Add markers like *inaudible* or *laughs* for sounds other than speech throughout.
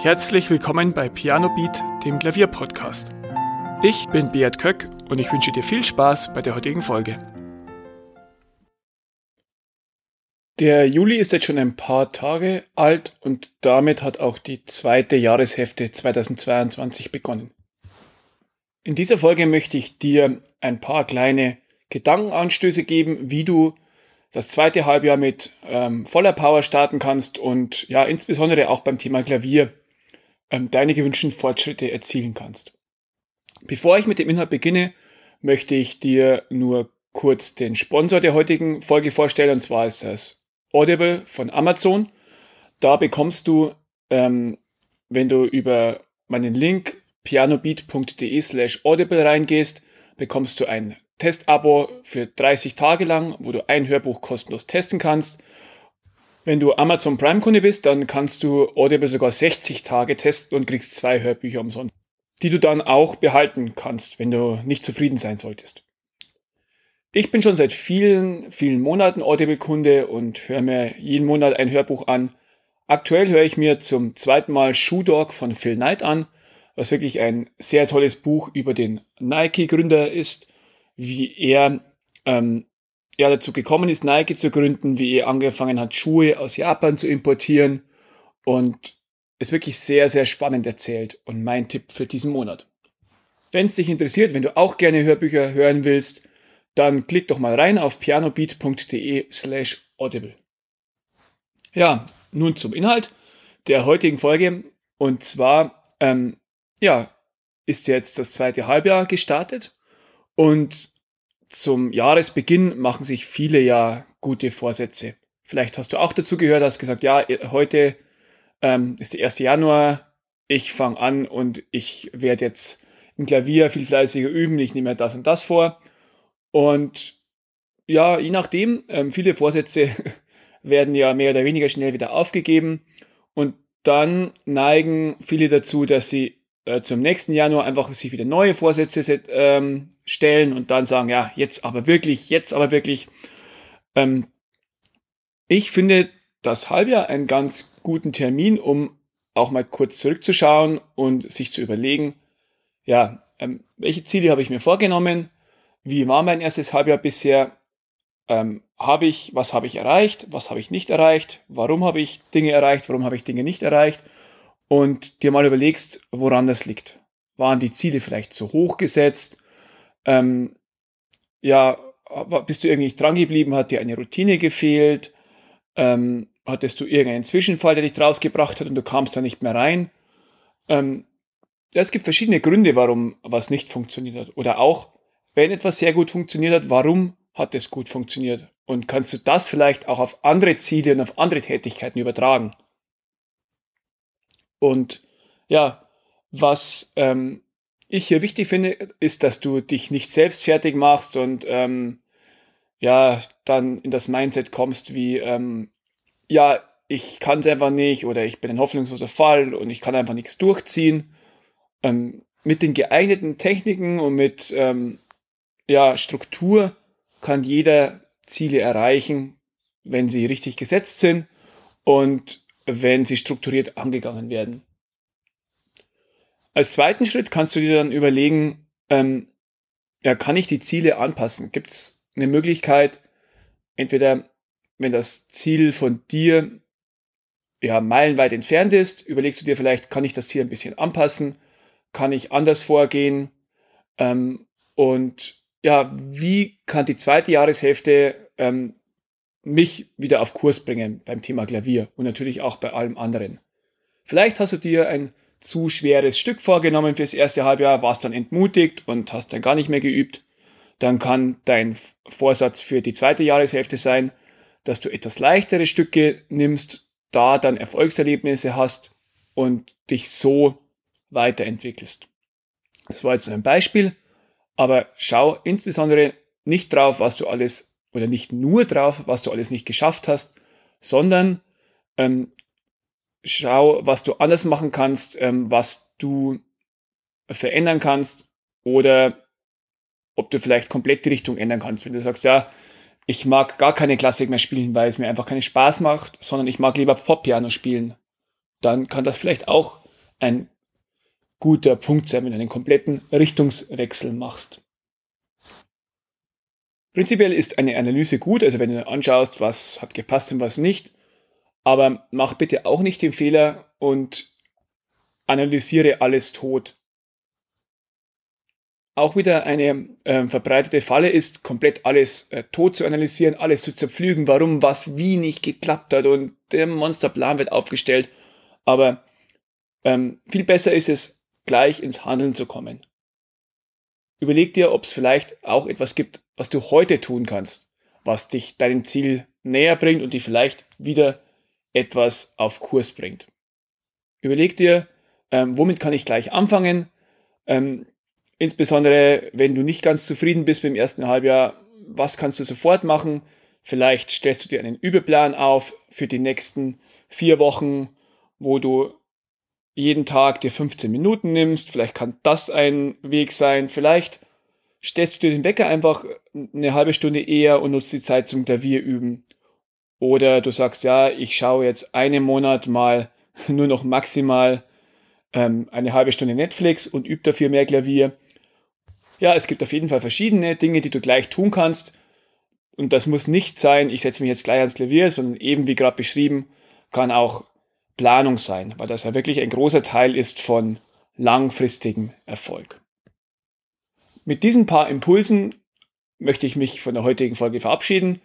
Herzlich willkommen bei Piano Beat, dem Klavierpodcast. Ich bin Beat Köck und ich wünsche dir viel Spaß bei der heutigen Folge. Der Juli ist jetzt schon ein paar Tage alt und damit hat auch die zweite Jahreshälfte 2022 begonnen. In dieser Folge möchte ich dir ein paar kleine Gedankenanstöße geben, wie du das zweite Halbjahr mit ähm, voller Power starten kannst und ja, insbesondere auch beim Thema Klavier ähm, deine gewünschten Fortschritte erzielen kannst. Bevor ich mit dem Inhalt beginne, möchte ich dir nur kurz den Sponsor der heutigen Folge vorstellen, und zwar ist das Audible von Amazon. Da bekommst du, ähm, wenn du über meinen Link pianobeat.de slash audible reingehst, bekommst du ein Testabo für 30 Tage lang, wo du ein Hörbuch kostenlos testen kannst. Wenn du Amazon Prime Kunde bist, dann kannst du Audible sogar 60 Tage testen und kriegst zwei Hörbücher umsonst, die du dann auch behalten kannst, wenn du nicht zufrieden sein solltest. Ich bin schon seit vielen, vielen Monaten Audible-Kunde und höre mir jeden Monat ein Hörbuch an. Aktuell höre ich mir zum zweiten Mal Shoe Dog von Phil Knight an, was wirklich ein sehr tolles Buch über den Nike-Gründer ist wie er ähm, ja, dazu gekommen ist, Nike zu gründen, wie er angefangen hat, Schuhe aus Japan zu importieren und ist wirklich sehr, sehr spannend erzählt und mein Tipp für diesen Monat. Wenn es dich interessiert, wenn du auch gerne Hörbücher hören willst, dann klick doch mal rein auf pianobeat.de slash audible. Ja, nun zum Inhalt der heutigen Folge und zwar, ähm, ja, ist jetzt das zweite Halbjahr gestartet und zum Jahresbeginn machen sich viele ja gute Vorsätze. Vielleicht hast du auch dazu gehört, hast gesagt, ja, heute ähm, ist der 1. Januar, ich fange an und ich werde jetzt im Klavier viel fleißiger üben, ich nehme das und das vor. Und ja, je nachdem, ähm, viele Vorsätze *laughs* werden ja mehr oder weniger schnell wieder aufgegeben und dann neigen viele dazu, dass sie äh, zum nächsten Januar einfach sich wieder neue Vorsätze ähm, stellen und dann sagen, ja, jetzt aber wirklich, jetzt aber wirklich. Ähm, ich finde das Halbjahr einen ganz guten Termin, um auch mal kurz zurückzuschauen und sich zu überlegen, ja, ähm, welche Ziele habe ich mir vorgenommen? Wie war mein erstes Halbjahr bisher? Ähm, habe ich, was habe ich erreicht? Was habe ich nicht erreicht? Warum habe ich Dinge erreicht? Warum habe ich Dinge nicht erreicht? Und dir mal überlegst, woran das liegt. Waren die Ziele vielleicht zu hoch gesetzt? Ähm, ja, bist du irgendwie dran geblieben? Hat dir eine Routine gefehlt? Ähm, hattest du irgendeinen Zwischenfall, der dich rausgebracht hat und du kamst da nicht mehr rein? Ähm, es gibt verschiedene Gründe, warum was nicht funktioniert hat. Oder auch, wenn etwas sehr gut funktioniert hat, warum hat es gut funktioniert? Und kannst du das vielleicht auch auf andere Ziele und auf andere Tätigkeiten übertragen? Und ja, was ähm, ich hier wichtig finde, ist, dass du dich nicht selbst fertig machst und ähm, ja, dann in das Mindset kommst wie, ähm, ja, ich kann es einfach nicht oder ich bin ein hoffnungsloser Fall und ich kann einfach nichts durchziehen. Ähm, mit den geeigneten Techniken und mit ähm, ja, Struktur kann jeder Ziele erreichen, wenn sie richtig gesetzt sind und wenn sie strukturiert angegangen werden. Als zweiten Schritt kannst du dir dann überlegen, ähm, ja, kann ich die Ziele anpassen? Gibt es eine Möglichkeit, entweder wenn das Ziel von dir ja, meilenweit entfernt ist, überlegst du dir vielleicht, kann ich das Ziel ein bisschen anpassen? Kann ich anders vorgehen? Ähm, und ja, wie kann die zweite Jahreshälfte ähm, mich wieder auf Kurs bringen beim Thema Klavier und natürlich auch bei allem anderen. Vielleicht hast du dir ein zu schweres Stück vorgenommen fürs erste Halbjahr, warst dann entmutigt und hast dann gar nicht mehr geübt. Dann kann dein Vorsatz für die zweite Jahreshälfte sein, dass du etwas leichtere Stücke nimmst, da dann Erfolgserlebnisse hast und dich so weiterentwickelst. Das war jetzt ein Beispiel, aber schau insbesondere nicht drauf, was du alles oder nicht nur drauf, was du alles nicht geschafft hast, sondern ähm, schau, was du anders machen kannst, ähm, was du verändern kannst oder ob du vielleicht komplett die Richtung ändern kannst. Wenn du sagst, ja, ich mag gar keine Klassik mehr spielen, weil es mir einfach keinen Spaß macht, sondern ich mag lieber Pop-Piano spielen, dann kann das vielleicht auch ein guter Punkt sein, wenn du einen kompletten Richtungswechsel machst. Prinzipiell ist eine Analyse gut, also wenn du anschaust, was hat gepasst und was nicht, aber mach bitte auch nicht den Fehler und analysiere alles tot. Auch wieder eine äh, verbreitete Falle ist, komplett alles äh, tot zu analysieren, alles zu zerpflügen, warum was wie nicht geklappt hat und der Monsterplan wird aufgestellt. Aber ähm, viel besser ist es, gleich ins Handeln zu kommen. Überleg dir, ob es vielleicht auch etwas gibt, was du heute tun kannst, was dich deinem Ziel näher bringt und dich vielleicht wieder etwas auf Kurs bringt. Überleg dir, ähm, womit kann ich gleich anfangen? Ähm, insbesondere, wenn du nicht ganz zufrieden bist beim ersten Halbjahr, was kannst du sofort machen? Vielleicht stellst du dir einen Übeplan auf für die nächsten vier Wochen, wo du jeden Tag dir 15 Minuten nimmst. Vielleicht kann das ein Weg sein. Vielleicht stellst du dir den Wecker einfach eine halbe Stunde eher und nutzt die Zeit zum Klavier üben. Oder du sagst, ja, ich schaue jetzt einen Monat mal *laughs* nur noch maximal ähm, eine halbe Stunde Netflix und übe dafür mehr Klavier. Ja, es gibt auf jeden Fall verschiedene Dinge, die du gleich tun kannst. Und das muss nicht sein, ich setze mich jetzt gleich ans Klavier, sondern eben wie gerade beschrieben, kann auch Planung sein, weil das ja wirklich ein großer Teil ist von langfristigem Erfolg. Mit diesen paar Impulsen möchte ich mich von der heutigen Folge verabschieden.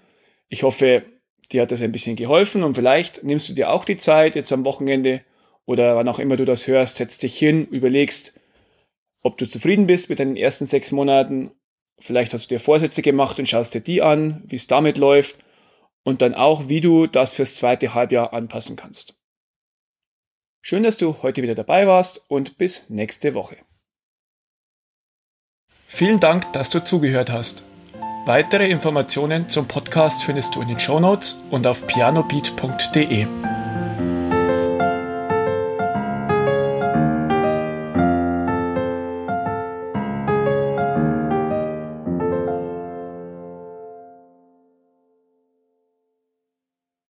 Ich hoffe, dir hat das ein bisschen geholfen und vielleicht nimmst du dir auch die Zeit jetzt am Wochenende oder wann auch immer du das hörst, setzt dich hin, überlegst, ob du zufrieden bist mit deinen ersten sechs Monaten. Vielleicht hast du dir Vorsätze gemacht und schaust dir die an, wie es damit läuft und dann auch, wie du das fürs zweite Halbjahr anpassen kannst. Schön, dass du heute wieder dabei warst und bis nächste Woche. Vielen Dank, dass du zugehört hast. Weitere Informationen zum Podcast findest du in den Show Notes und auf pianobeat.de.